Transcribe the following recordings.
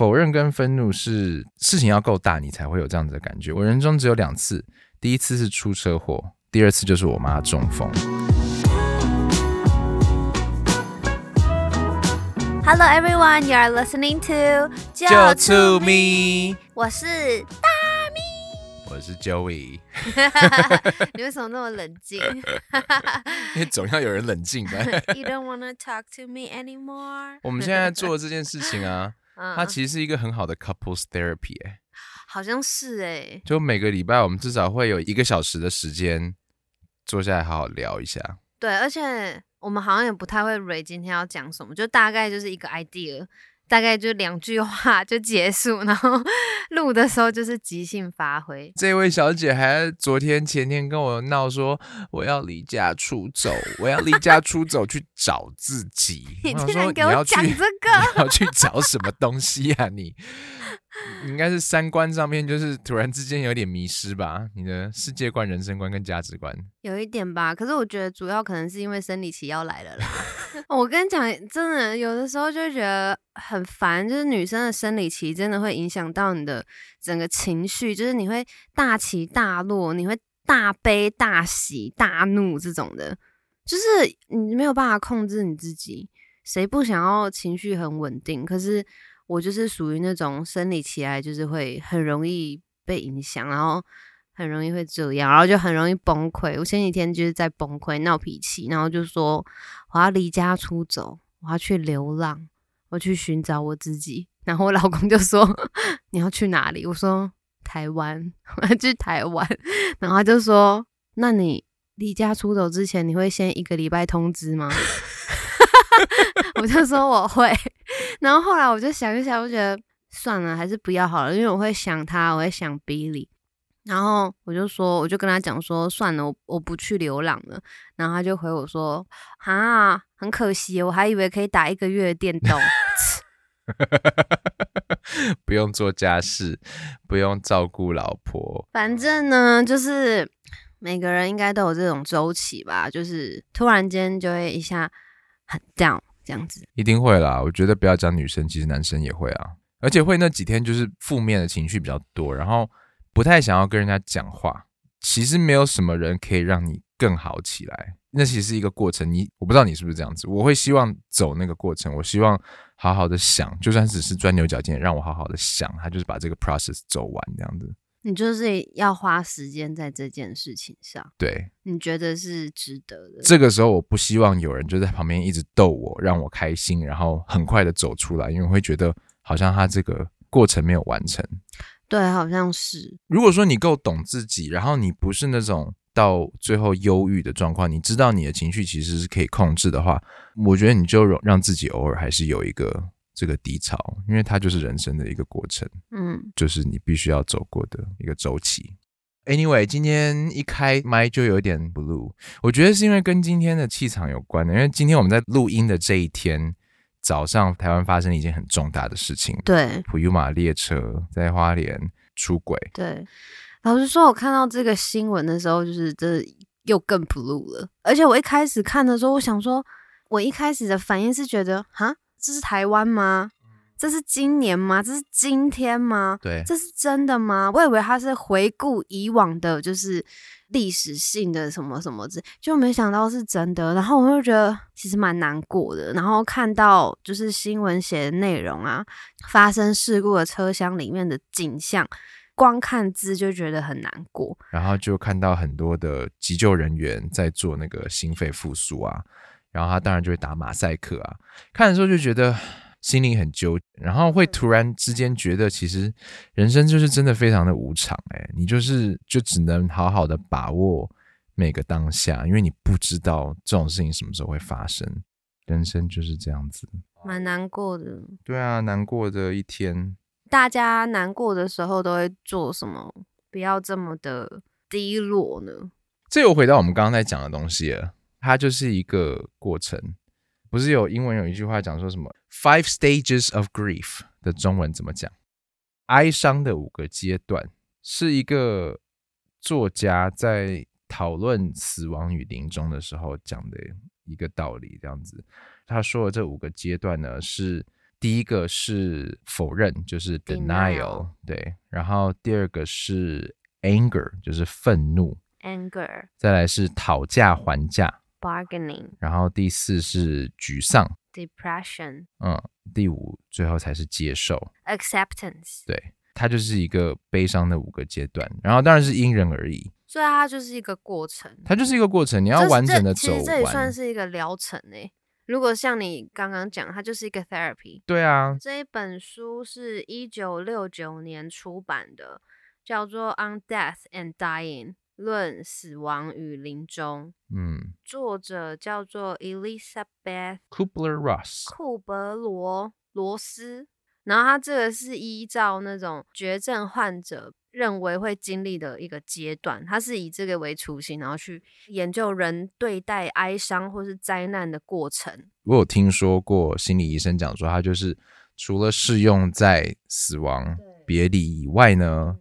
否认跟愤怒是事情要够大，你才会有这样子的感觉。我人生只有两次，第一次是出车祸，第二次就是我妈中风。Hello everyone, you are listening to 就 to me，我是大咪我是 Joey，你为什么那么冷静 因为总要有人冷静吧。You don't wanna talk to me anymore？我们现在做的这件事情啊，嗯。它其实是一个很好的 couples therapy，哎、好像是哎、就每个礼拜我们至少会有一个小时的时间坐下来好好聊一下。对，而且我们好像也不太会 r 今天要讲什么，就大概就是一个 idea，大概就两句话就结束，然后录的时候就是即兴发挥。这位小姐还昨天前天跟我闹说，我要离家出走，我要离家出走去找自己。你竟然给我讲这个，你要去找什么东西啊？你你应该是三观上面就是突然之间有点迷失吧？你的世界观、人生观跟价值观。有一点吧，可是我觉得主要可能是因为生理期要来了啦。我跟你讲，真的有的时候就觉得很烦，就是女生的生理期真的会影响到你的整个情绪，就是你会大起大落，你会大悲大喜大怒这种的，就是你没有办法控制你自己。谁不想要情绪很稳定？可是我就是属于那种生理期来就是会很容易被影响，然后很容易会这样，然后就很容易崩溃。我前几天就是在崩溃闹脾气，然后就说我要离家出走，我要去流浪，我去寻找我自己。然后我老公就说 你要去哪里？我说台湾，我要去台湾。然后他就说那你离家出走之前，你会先一个礼拜通知吗？我就说我会，然后后来我就想一想，我觉得算了，还是不要好了，因为我会想他，我会想 Billy。然后我就说，我就跟他讲说，算了，我我不去流浪了。然后他就回我说，啊，很可惜，我还以为可以打一个月的电动。不用做家事，不用照顾老婆，反正呢，就是每个人应该都有这种周期吧，就是突然间就会一下很 down 这样子。一定会啦。我觉得不要讲女生，其实男生也会啊，而且会那几天就是负面的情绪比较多，然后不太想要跟人家讲话。其实没有什么人可以让你更好起来，那其实是一个过程。你我不知道你是不是这样子，我会希望走那个过程，我希望好好的想，就算只是钻牛角尖，让我好好的想，他就是把这个 process 走完这样子。你就是要花时间在这件事情上，对，你觉得是值得的。这个时候我不希望有人就在旁边一直逗我，让我开心，然后很快的走出来，因为我会觉得好像他这个过程没有完成。对，好像是。如果说你够懂自己，然后你不是那种到最后忧郁的状况，你知道你的情绪其实是可以控制的话，我觉得你就让自己偶尔还是有一个这个低潮，因为它就是人生的一个过程，嗯，就是你必须要走过的一个周期。Anyway，今天一开麦就有点 blue，我觉得是因为跟今天的气场有关的，因为今天我们在录音的这一天早上，台湾发生了一件很重大的事情，对普悠玛列车在花莲出轨。对。老实说，我看到这个新闻的时候，就是这又更 blue 了。而且我一开始看的时候，我想说，我一开始的反应是觉得，哈，这是台湾吗？这是今年吗？这是今天吗？对，这是真的吗？我以为他是回顾以往的，就是历史性的什么什么之，就没想到是真的。然后我就觉得其实蛮难过的。然后看到就是新闻写的内容啊，发生事故的车厢里面的景象，光看字就觉得很难过。然后就看到很多的急救人员在做那个心肺复苏啊，然后他当然就会打马赛克啊，看的时候就觉得心里很纠结，然后会突然之间觉得，其实人生就是真的非常的无常、欸，你就是就只能好好的把握每个当下，因为你不知道这种事情什么时候会发生，人生就是这样子。蛮难过的。对啊，难过的一天，大家难过的时候都会做什么？不要这么的低落呢？这又回到我们刚刚在讲的东西了，它就是一个过程。不是有英文有一句话讲说什么 “five stages of grief” 的中文怎么讲？哀伤的五个阶段，是一个作家在讨论死亡与临终的时候讲的一个道理。这样子，他说的这五个阶段呢，是第一个是否认，就是 Denial 对，然后第二个是 anger，就是愤怒，anger。再来是讨价还价，bargaining 然后第四是沮丧，depression。嗯，第五最后才是接受，acceptance，对，它就是一个悲伤的五个阶段，然后当然是因人而异，所以它就是一个过程。它就是一个过程，你你要完整的走其实这也算，是一个疗程诶。如果像你刚刚讲，它就是一个 therapy。对啊，这一本书是一九六九年出版的，叫做《On Death and Dying：论死亡与临终》，嗯。作者叫做 Elizabeth，Kubler-Ross，库伯罗罗斯。然后他这个是依照那种绝症患者认为会经历的一个阶段，他是以这个为雏形，然后去研究人对待哀伤或是灾难的过程。我有听说过心理医生讲说，他就是除了适用在死亡、别离以外呢，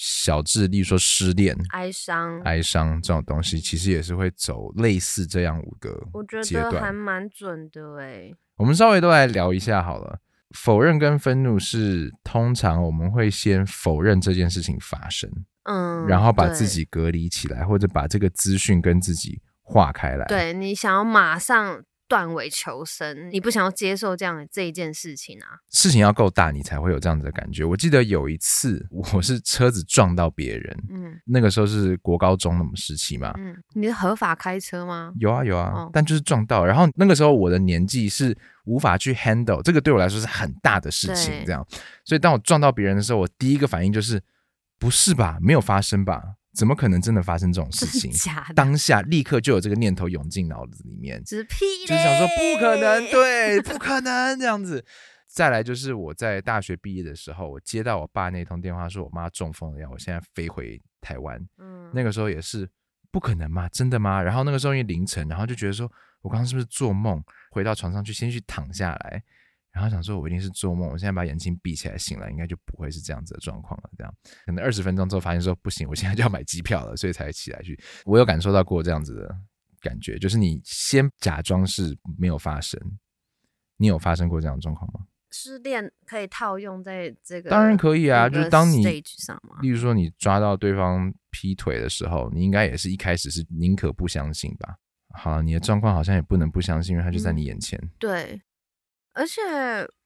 小智，例如说失恋、哀伤，哀伤这种东西，其实也是会走类似这样五个我觉阶得还段。蛮准的诶。我们稍微都来聊一下好了。否认跟愤怒是通常我们会先否认这件事情发生，嗯，然后把对自己隔离起来，或者把这个资讯跟自己划开来。对你想要马上断尾求生，你不想要接受这样的这一件事情啊。事情要够大，你才会有这样子的感觉。我记得有一次，我是车子撞到别人，嗯那个时候是国高中那么时期嘛。嗯，你是合法开车吗？有啊有啊，哦但就是撞到，然后那个时候我的年纪是无法去 handle 这个，对我来说是很大的事情，对这样，所以当我撞到别人的时候，我第一个反应就是不是吧，没有发生吧？怎么可能真的发生这种事情？假的？当下立刻就有这个念头涌进脑子里面，只是屁嘞，就是想说不可能，对，不可能这样子。再来就是我在大学毕业的时候，我接到我爸那通电话，说我妈中风了，要我现在飞回台湾。嗯，那个时候也是不可能嘛，真的吗？然后那个时候因为凌晨，然后就觉得说我刚刚是不是做梦？回到床上去，先去躺下来，然后想说我一定是做梦，我现在把眼睛闭起来醒来，应该就不会是这样子的状况了。这样可能二十分钟之后发现说不行，我现在就要买机票了，所以才起来去。我有感受到过这样子的感觉，就是你先假装是没有发生，你有发生过这样的状况吗？失恋可以套用在这个，当然可以啊，就是当你。例如说你抓到对方劈腿的时候，你应该也是一开始是宁可不相信吧？好，你的状况好像也不能不相信，因为他就在你眼前。对，而且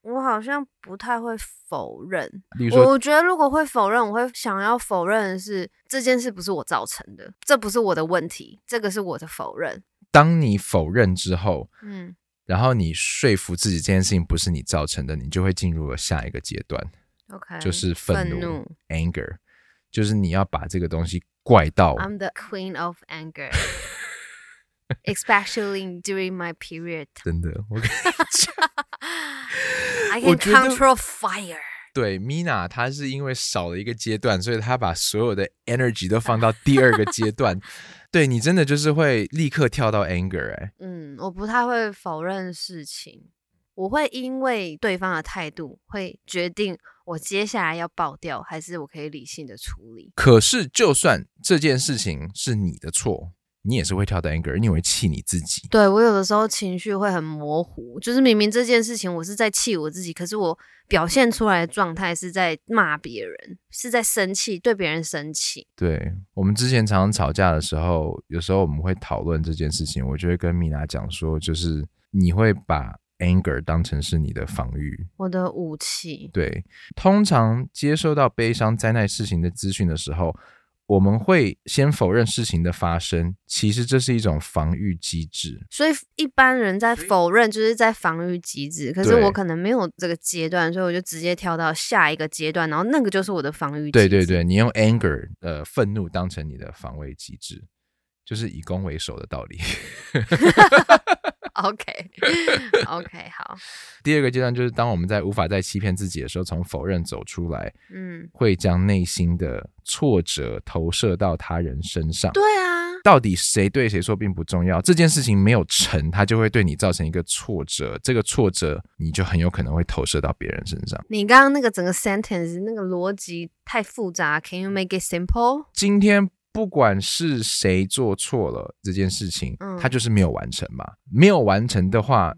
我好像不太会否认。我觉得如果会否认，我会想要否认的是这件事不是我造成的，这不是我的问题，这个是我的否认。当你否认之后，嗯，然后你说服自己这件事情不是你造成的，你就会进入了下一个阶段，OK，就是愤怒愤怒 （anger），就是你要把这个东西怪到 I'm the queen of anger, especially during my period. 真的，我跟 I 我 can 觉得 control fire. 对 Mina，她是因为少了一个阶段，所以她把所有的 energy 都放到第二个阶段。对你真的就是会立刻跳到 anger 哎、嗯，我不太会否认事情，我会因为对方的态度，会决定我接下来要爆掉，还是我可以理性的处理。可是就算这件事情是你的错，你也是会跳的 anger，你也会气你自己。对我有的时候情绪会很模糊，就是明明这件事情我是在气我自己，可是我表现出来的状态是在骂别人，是在生气，对别人生气。对我们之前常常吵架的时候，有时候我们会讨论这件事情，我就会跟米娜讲说，就是你会把 anger 当成是你的防御。我的武器，对，通常接收到悲伤、灾难事情的资讯的时候，我们会先否认事情的发生，其实这是一种防御机制。所以一般人在否认就是在防御机制，可是我可能没有这个阶段，所以我就直接跳到下一个阶段，然后那个就是我的防御机制。对对对，你用 anger 呃愤怒当成你的防卫机制，就是以攻为守的道理。OK OK 好，第二个阶段就是当我们在无法再欺骗自己的时候，从否认走出来，嗯，会将内心的挫折投射到他人身上。对啊，到底谁对谁错并不重要，这件事情没有成，它就会对你造成一个挫折，这个挫折你就很有可能会投射到别人身上。你刚刚那个整个 sentence 那个逻辑太复杂，Can you make it simple？今天不管是谁做错了这件事情，他就是没有完成嘛。没有完成的话，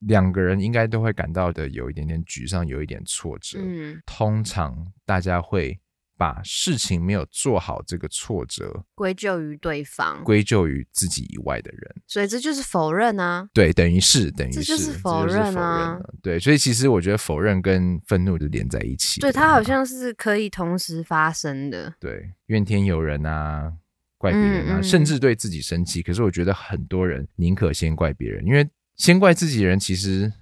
两个人应该都会感到的有一点点沮丧，有一点挫折。嗯，通常大家会把事情没有做好这个挫折归咎于对方，归咎于自己以外的人。所以这就是否认啊。对，等于是等于这是就是否认啊了对，所以其实我觉得否认跟愤怒就连在一起的。对，它好像是可以同时发生的。对怨天尤人啊，怪别人啊，嗯嗯甚至对自己生气。可是我觉得很多人宁可先怪别人，因为先怪自己的人其实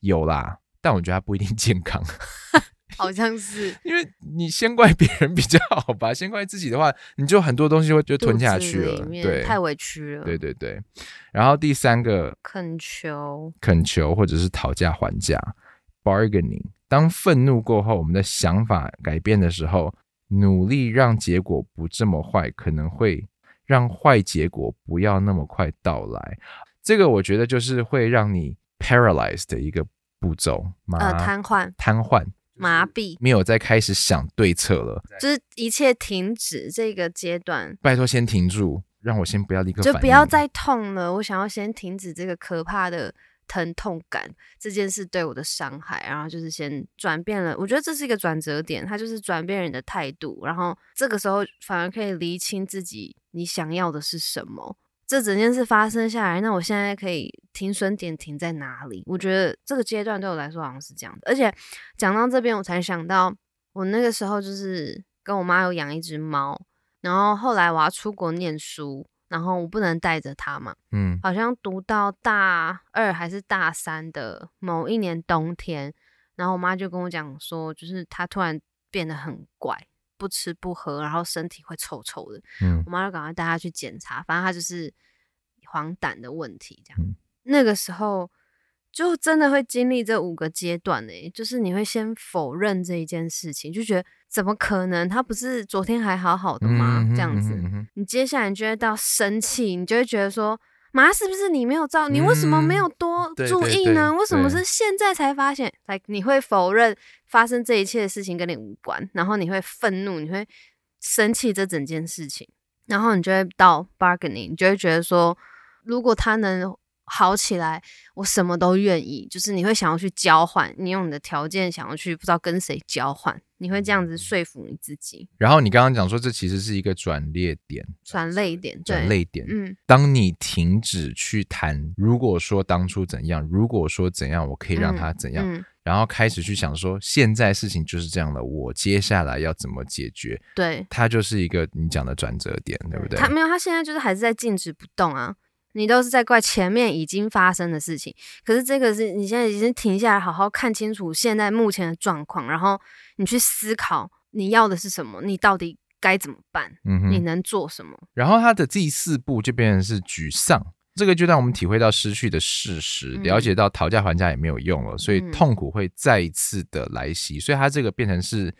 有啦，但我觉得他不一定健康。好像是因为你先怪别人比较好吧，先怪自己的话，你就很多东西会就吞下去了对，太委屈了。对对对。然后第三个恳求，恳求或者是讨价还价 （bargaining）。当愤怒过后，我们的想法改变的时候，努力让结果不这么坏，可能会让坏结果不要那么快到来。这个我觉得就是会让你 paralyzed 的一个步骤，麻呃，瘫痪、瘫痪，麻痹，没有再开始想对策了。就是一切停止这个阶段，拜托先停住，让我先不要立刻就不要再痛了。我想要先停止这个可怕的疼痛感，这件事对我的伤害，然后就是先转变了。我觉得这是一个转折点，它就是转变人的态度，然后这个时候反而可以厘清自己你想要的是什么。这整件事发生下来，那我现在可以停损点停在哪里？我觉得这个阶段对我来说好像是这样的。而且讲到这边，我才想到我那个时候就是跟我妈有养一只猫，然后后来我要出国念书，然后我不能带着它嘛，嗯好像读到大二还是大三的某一年冬天，然后我妈就跟我讲说，就是它突然变得很怪，不吃不喝，然后身体会臭臭的。嗯我妈就赶快带她去检查，反正她就是黄疸的问题，这样。嗯那个时候就真的会经历这五个阶段呢、就是你会先否认这一件事情，就觉得怎么可能？他不是昨天还好好的吗？这样子，你接下来你就会到生气，你就会觉得说。妈，是不是你没有照？你为什么没有多嗯对注对对意呢？为什么是现在才发现？来，你会否认发生这一切的事情跟你无关，然后你会愤怒，你会生气这整件事情，然后你就会到 bargaining，你就会觉得说，如果他能好起来，我什么都愿意。就是你会想要去交换，你用你的条件想要去不知道跟谁交换，你会这样嗯子说服你自己，然后你刚刚讲说，这其实是一个转捩点，转泪点，转泪点。嗯当你停止去谈，如果说当初怎样，如果说怎样，我可以让他怎样，嗯，然后开始去想说，现在事情就是这样了，我接下来要怎么解决？对，它就是一个你讲的转折点，对不对？他没有，他现在就是还是在静止不动啊。你都是在怪前面已经发生的事情，可是这个是你现在已经停下来，好好看清楚现在目前的状况，然后你去思考你要的是什么，你到底该怎么办，嗯哼。你能做什么？然后他的第四步就变成是沮丧。这个就让我们体会到失去的事实，嗯了解到讨价还价也没有用了，所以嗯痛苦会再一次的来袭。所以它这个变成是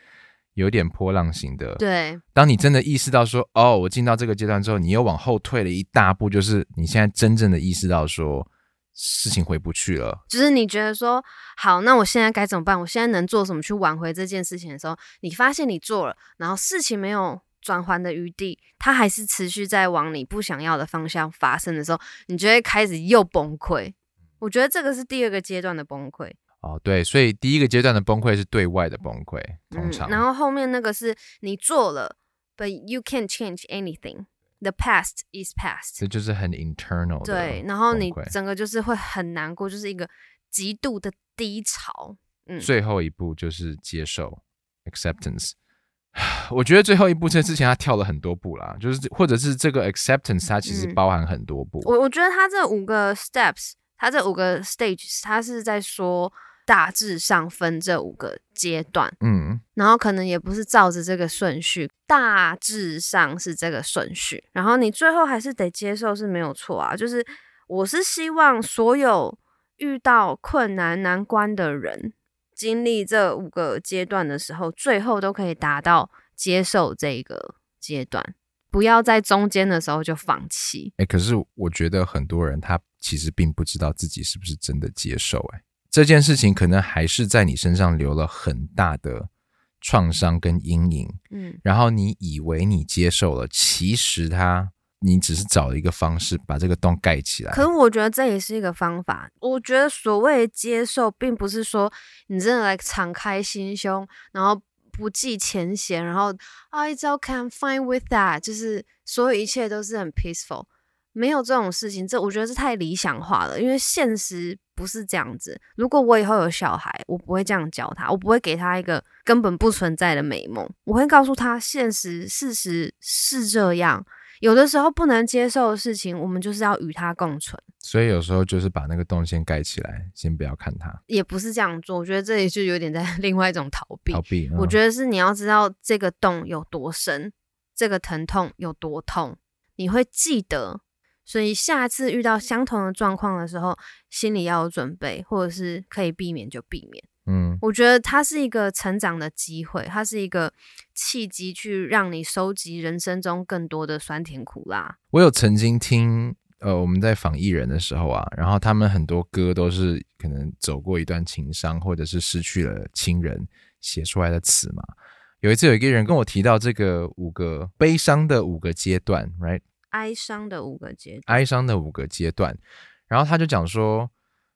有点波浪形的。对，当你真的意识到说，哦，我进到这个阶段之后，你又往后退了一大步，就是你现在真正的意识到说事情回不去了。就是你觉得说，好，那我现在该怎么办？我现在能做什么去挽回这件事情的时候，你发现你做了，然后事情没有转圜的余地，它还是持续在往你不想要的方向发生的时候，你就会开始又崩溃。我觉得这个是第二个阶段的崩溃，哦，对，所以第一个阶段的崩溃是对外的崩溃，通嗯常，，然后后面那个是你做了，but you can't change anything. The past is past. 这就是很 internal 的对，然后你整个就是会很难过，就是一个极度的低潮。嗯，最后一步就是接受 acceptance。我觉得最后一步这之前他跳了很多步啦，就是或者是这个 acceptance 它其实嗯包含很多步。我我觉得他这五个 steps，他这五个 stages，他是在说大致上分这五个阶段，嗯，然后可能也不是照着这个顺序，大致上是这个顺序，然后你最后还是得接受是没有错啊。就是我是希望所有遇到困难难关的人，经历这五个阶段的时候，最后都可以达到接受这个阶段，不要在中间的时候就放弃。哎，可是我觉得很多人他其实并不知道自己是不是真的接受、哎，这件事情可能还是在你身上留了很大的创伤跟阴影，嗯然后你以为你接受了，其实它你只是找了一个方式把这个洞盖起来。可是我觉得这也是一个方法。我觉得所谓接受，并不是说你真的来敞开心胸，然后不计前嫌，然后啊，it's okay, I'm fine with that，就是所有一切都是很 peaceful。没有这种事情，这我觉得是太理想化了，因为现实不是这样子。如果我以后有小孩，我不会这样教他，我不会给他一个根本不存在的美梦，我会告诉他，现实事实是这样。有的时候不能接受的事情，我们就是要与它共存。所以有时候就是把那个洞先盖起来，先不要看它。也不是这样做，我觉得这里就有点在 另外一种逃避。逃避，我觉得是你要知道这个洞有多深，这个疼痛有多痛，你会记得。所以下次遇到相同的状况的时候，心里要有准备，或者是可以避免就避免。嗯，我觉得它是一个成长的机会，它是一个契机，去让你收集人生中更多的酸甜苦辣。我有曾经听，呃，我们在访艺人的时候啊，然后他们很多歌都是可能走过一段情伤，或者是失去了亲人写出来的词嘛。有一次有一个人跟我提到这个五个悲伤的五个阶段，right？哀伤的五个阶，哀伤的五个阶段，然后他就讲说，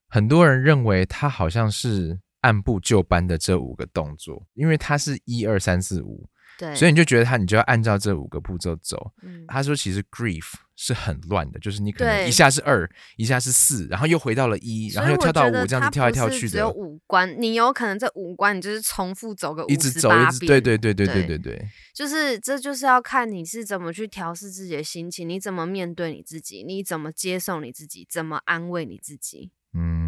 很多人认为他好像是按部就班的这五个动作，因为他是一二三四五。对，所以你就觉得他，你就要按照这五个步骤走。他说，其实 grief 是很乱的，就是你可能一下是二，一下是四，然后又回到了一，然后又跳到五，这样子跳来跳去的。只有五关，你有可能这五关你就是重复走个一直走一直对对对对对对对，就是这就是要看你是怎么去调试自己的心情，你怎么面对你自己，你怎么接受你自己，怎么安慰你自己。嗯。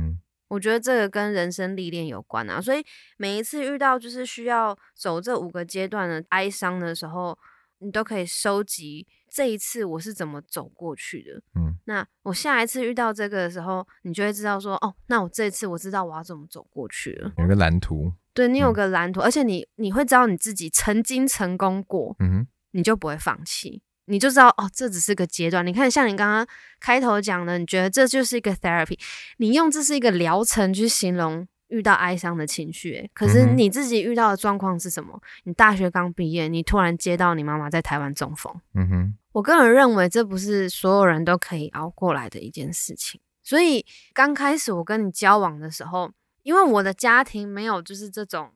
我觉得这个跟人生历练有关啊，所以每一次遇到就是需要走这五个阶段的哀伤的时候，你都可以收集这一次我是怎么走过去的。嗯，那我下一次遇到这个的时候，你就会知道说，哦，那我这次我知道我要怎么走过去了。有个蓝图，对你有个蓝图，而且你你会知道你自己曾经成功过，嗯，你就不会放弃。你就知道哦，这只是个阶段。你看，像你刚刚开头讲的，你觉得这就是一个 therapy，你用这是一个疗程去形容遇到哀伤的情绪。可是你自己遇到的状况是什么？你大学刚毕业，你突然接到你妈妈在台湾中风。嗯哼，我个人认为这不是所有人都可以熬过来的一件事情。所以刚开始我跟你交往的时候，因为我的家庭没有就是这种。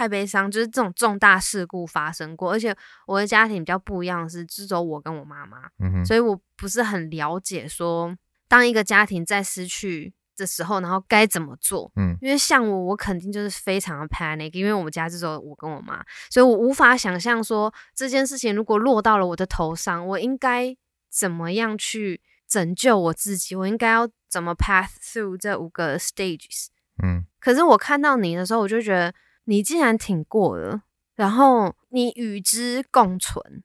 太悲伤，就是这种重大事故发生过，而且我的家庭比较不一样，是只有我跟我妈妈，嗯所以我不是很了解说，当一个家庭在失去的时候，然后该怎么做。嗯，因为像我，我肯定就是非常的 panic，因为我们家只有我跟我妈，所以我无法想象说这件事情如果落到了我的头上，我应该怎么样去拯救我自己，我应该要怎么 pass through 这五个 stages。嗯，可是我看到你的时候，我就觉得。你既然挺过了，然后你与之共存，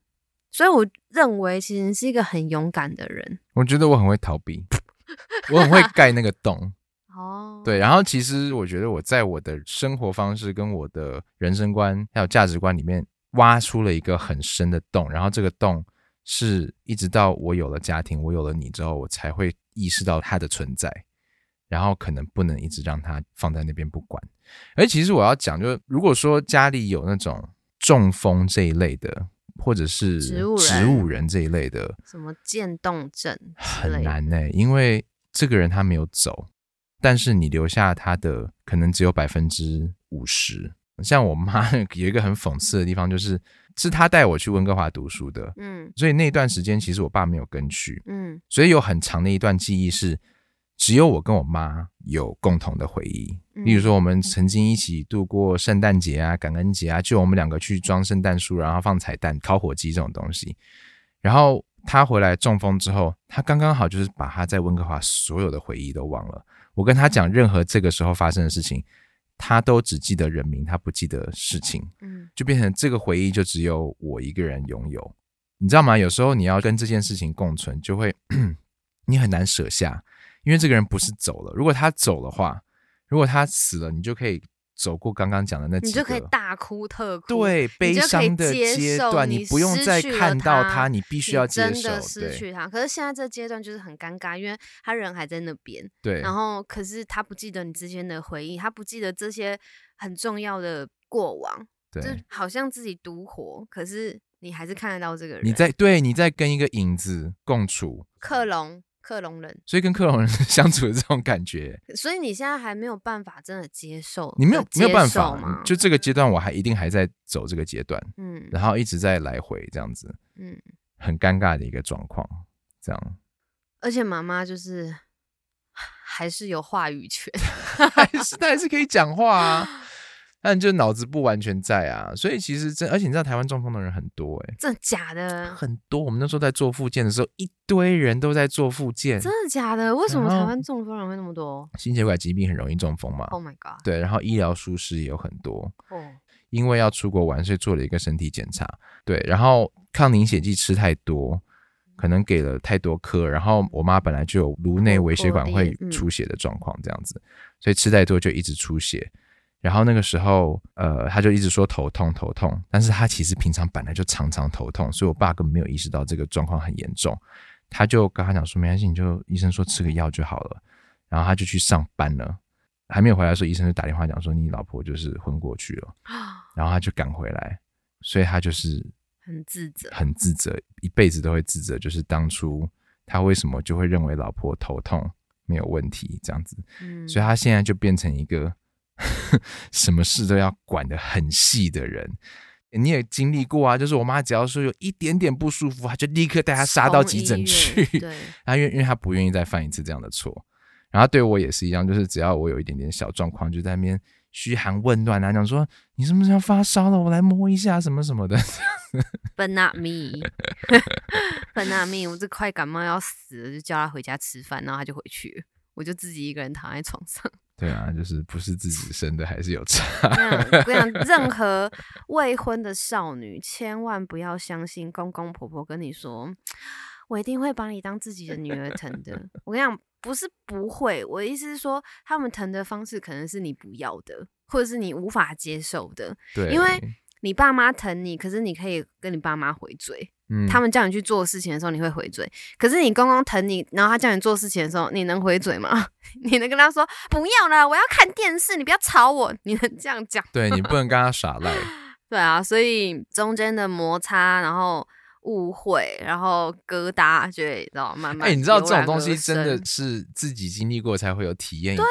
所以我认为其实是一个很勇敢的人。我觉得我很会逃避，我很会盖那个洞。哦，对，然后其实我觉得我在我的生活方式、跟我的人生观还有价值观里面挖出了一个很深的洞，然后这个洞是一直到我有了家庭，我有了你之后，我才会意识到它的存在。然后可能不能一直让它放在那边不管，而其实我要讲，就是如果说家里有那种中风这一类的，或者是植物人这一类的，什么渐冻症，很难呢，因为这个人他没有走，但是你留下他的可能只有百分之五十。像我妈 有一个很讽刺的地方，就是是她带我去温哥华读书的，嗯，所以那段时间其实我爸没有跟去，嗯，所以有很长的一段记忆是。只有我跟我妈有共同的回忆，例如说我们曾经一起度过圣诞节啊、感恩节啊，就我们两个去装圣诞树，然后放彩蛋、烤火鸡这种东西。然后他回来中风之后，他刚刚好就是把他在温哥华所有的回忆都忘了。我跟他讲任何这个时候发生的事情，他都只记得人名，他不记得事情。嗯，就变成这个回忆就只有我一个人拥有，你知道吗？有时候你要跟这件事情共存，就会 你很难舍下。因为这个人不是走了，如果他走的话，如果他死了，你就可以走过刚刚讲的那几个，你就可以大哭特哭，对，悲伤的阶段，你不用再看到他，你必须要接受，真的失去他。可是现在这阶段就是很尴尬，因为他人还在那边，对，然后可是他不记得你之间的回忆，他不记得这些很重要的过往。就对，好像自己独活，可是你还是看得到这个人。你在对你在跟一个影子共处，克隆克隆人，所以跟克隆人 相处的这种感觉，所以你现在还没有办法真的接受，你没有没有办接受吗？法，？就这个阶段我还一定还在走这个阶段，嗯然后一直在来回这样子，嗯，很尴尬的一个状况，这样。而且妈妈就是还是有话语权，还是她还是可以讲话啊，但就脑子不完全在啊，所以其实真，而且你知道台湾中风的人很多哎、真的假的？很多。我们那时候在做复健的时候，一堆人都在做复健，真的假的？为什么台湾中风人会那么多心血管疾病很容易中风嘛。？Oh my god！对，然后医疗疏失也有很多，哦，因为要出国玩，所以做了一个身体检查。对，然后抗凝血剂吃太多，可能给了太多颗，然后我妈本来就有颅内微血管会出血的状况，这样子，所以吃太多就一直出血。然后那个时候，呃，他就一直说头痛头痛，但是他其实平常本来就常常头痛，所以我爸根本没有意识到这个状况很严重。他就跟他讲说，没关系，你就医生说吃个药就好了。然后他就去上班了，还没有回来的时候，医生就打电话讲说你老婆就是昏过去了。然后他就赶回来，所以他就是很自责。很自责，一辈子都会自责，就是当初他为什么就会认为老婆头痛没有问题这样子，嗯，所以他现在就变成一个 什么事都要管得很细的人。你也经历过啊，就是我妈只要说有一点点不舒服，她就立刻带她杀到急诊去。对，她因为因为她不愿意再犯一次这样的错，然后对我也是一样，就是只要我有一点点小状况，就在那边嘘寒问暖啊，讲说你是不是要发烧了，我来摸一下什么什么的。But not me, but not me。我这快感冒要死了，就叫他回家吃饭，然后他就回去了，我就自己一个人躺在床上。对啊，就是不是自己生的还是有差。我跟你讲，任何未婚的少女千万不要相信公公婆婆跟你说，我一定会把你当自己的女儿疼的。我跟你讲，不是不会，我的意思是说，他们疼的方式可能是你不要的，或者是你无法接受的。对，因为你爸妈疼你，可是你可以跟你爸妈回嘴。嗯他们叫你去做事情的时候，你会回嘴；可是你公公疼你，然后他叫你做事情的时候，你能回嘴吗？你能跟他说不要了，我要看电视，你不要吵我？你能这样讲？对你不能跟他耍赖。对啊，所以中间的摩擦，然后误会，然后疙瘩，就会知道慢慢。哎、你知道这种东西真的。是自己经历过才会有体验。对啊，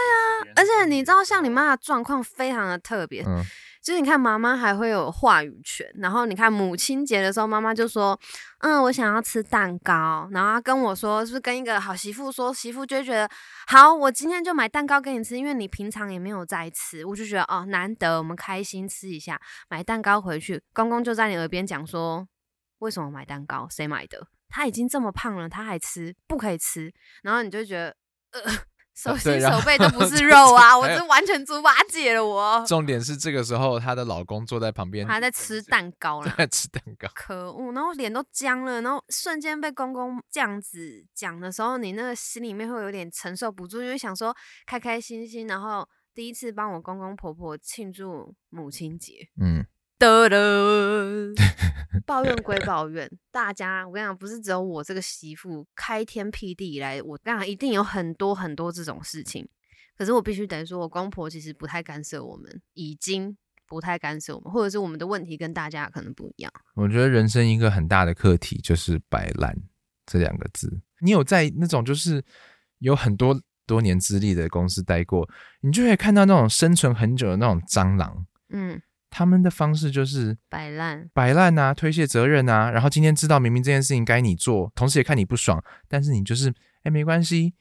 而且你知道，像你妈的状况非常的特别，嗯，就是你看妈妈还会有话语权，然后你看母亲节的时候，妈妈就说：“嗯，我想要吃蛋糕。”然后她跟我说，是不是跟一个好媳妇说，媳妇就觉得好，我今天就买蛋糕给你吃，因为你平常也没有在吃，我就觉得哦，难得我们开心吃一下，买蛋糕回去，公公就在你耳边讲说：“为什么买蛋糕？谁买的？他已经这么胖了，他还吃，不可以吃。”然后你就觉得呃。手心手背都不是肉啊！我是完全猪八戒了我。重点是这个时候她的老公坐在旁边，还在吃蛋糕了，在吃蛋糕。可恶！然后脸都僵了，然后瞬间被公公这样子讲的时候，你那个心里面会有点承受不住，因为想说开开心心，然后第一次帮我公公婆婆庆祝母亲节，嗯，得了，抱怨归抱怨，大家我跟你讲，不是只有我这个媳妇开天辟地以来，我跟你讲一定有很多很多这种事情。可是我必须得说，我公婆其实不太干涉我们，已经不太干涉我们，或者是我们的问题跟大家可能不一样。我觉得人生一个很大的课题就是摆烂这两个字。你有在那种就是有很多多年资历的公司待过，你就会看到那种生存很久的那种蟑螂，嗯，他们的方式就是摆烂，摆烂啊，推卸责任啊，然后今天知道明明这件事情该你做，同时也看你不爽，但是你就是哎没关系，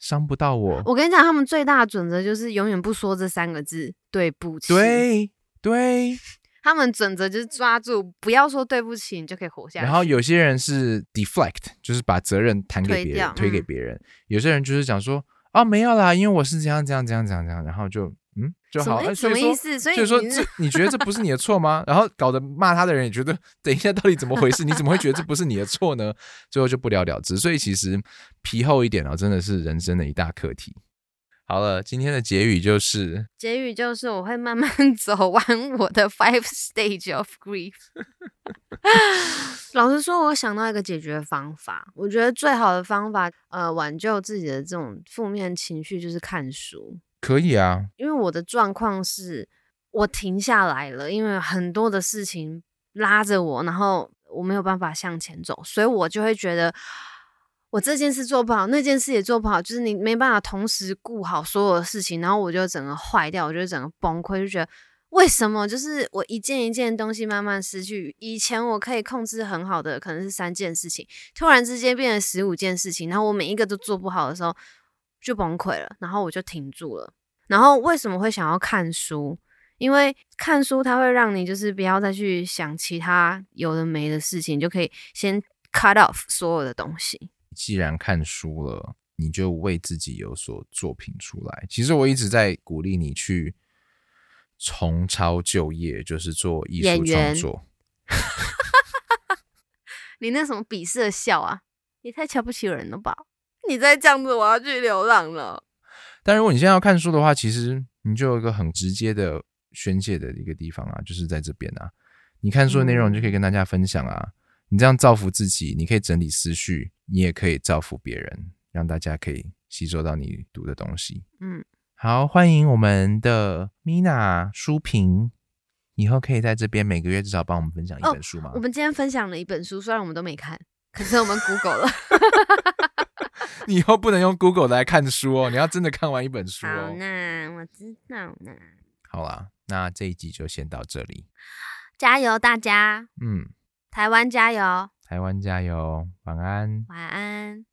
伤不到我。我跟你讲，他们最大的准则就是永远不说这三个字“对不起”。，对对，他们准则就是抓住，不要说对不起，你就可以活下来。然后有些人是 deflect，就是把责任弹给别人，推给嗯别人。有些人就是讲说，哦，没有啦，因为我是这样这样这样这样这样，然后就嗯就好。什么意思？所以所以说你这你觉得这不是你的错吗？然后搞得骂他的人也觉得，等一下到底怎么回事？你怎么会觉得这不是你的错呢？最后就不了了之。所以其实皮厚一点啊，真的是人生的一大课题。好了，今天的结语就是，结语就是我会慢慢 走完我的 five stage of grief。老实说，我想到一个解决方法，我觉得最好的方法，呃，挽救自己的这种负面情绪就是看书。可以啊，因为我的状况是，我停下来了，因为很多的事情拉着我，然后我没有办法向前走，所以我就会觉得我这件事做不好，那件事也做不好，就是你没办法同时顾好所有的事情，然后我就整个坏掉，我就整个崩溃，就觉得为什么？就是我一件一件东西慢慢失去，以前我可以控制很好的可能是三件事情，突然之间变成十五件事情，然后我每一个都做不好的时候就崩溃了，然后我就停住了。然后为什么会想要看书？因为看书它会让你就是不要再去想其他有的没的事情，就可以先 cut off 所有的东西。既然看书了，你就为自己有所作品出来。其实我一直在鼓励你去重操旧业，就是做艺术创作。你那什么鄙视的笑啊？也太瞧不起人了吧！你再这样子，我要去流浪了。但如果你现在要看书的话，其实你就有一个很直接的宣泄的一个地方啊，就是在这边啊。你看书的内容，你就可以跟大家分享啊。你这样造福自己，你可以整理思绪，你也可以造福别人，让大家可以吸收到你读的东西。嗯，好，欢迎我们的 Mina 书评，以后可以在这边每个月至少帮我们分享一本书吗？我们今天分享了一本书，虽然我们都没看，可是我们 Google 了。你以后不能用 Google 来看书哦，你要真的看完一本书哦。好啦，我知道啦。好啦，那这一集就先到这里。加油，大家！嗯，台湾加油！台湾加油！晚安。晚安。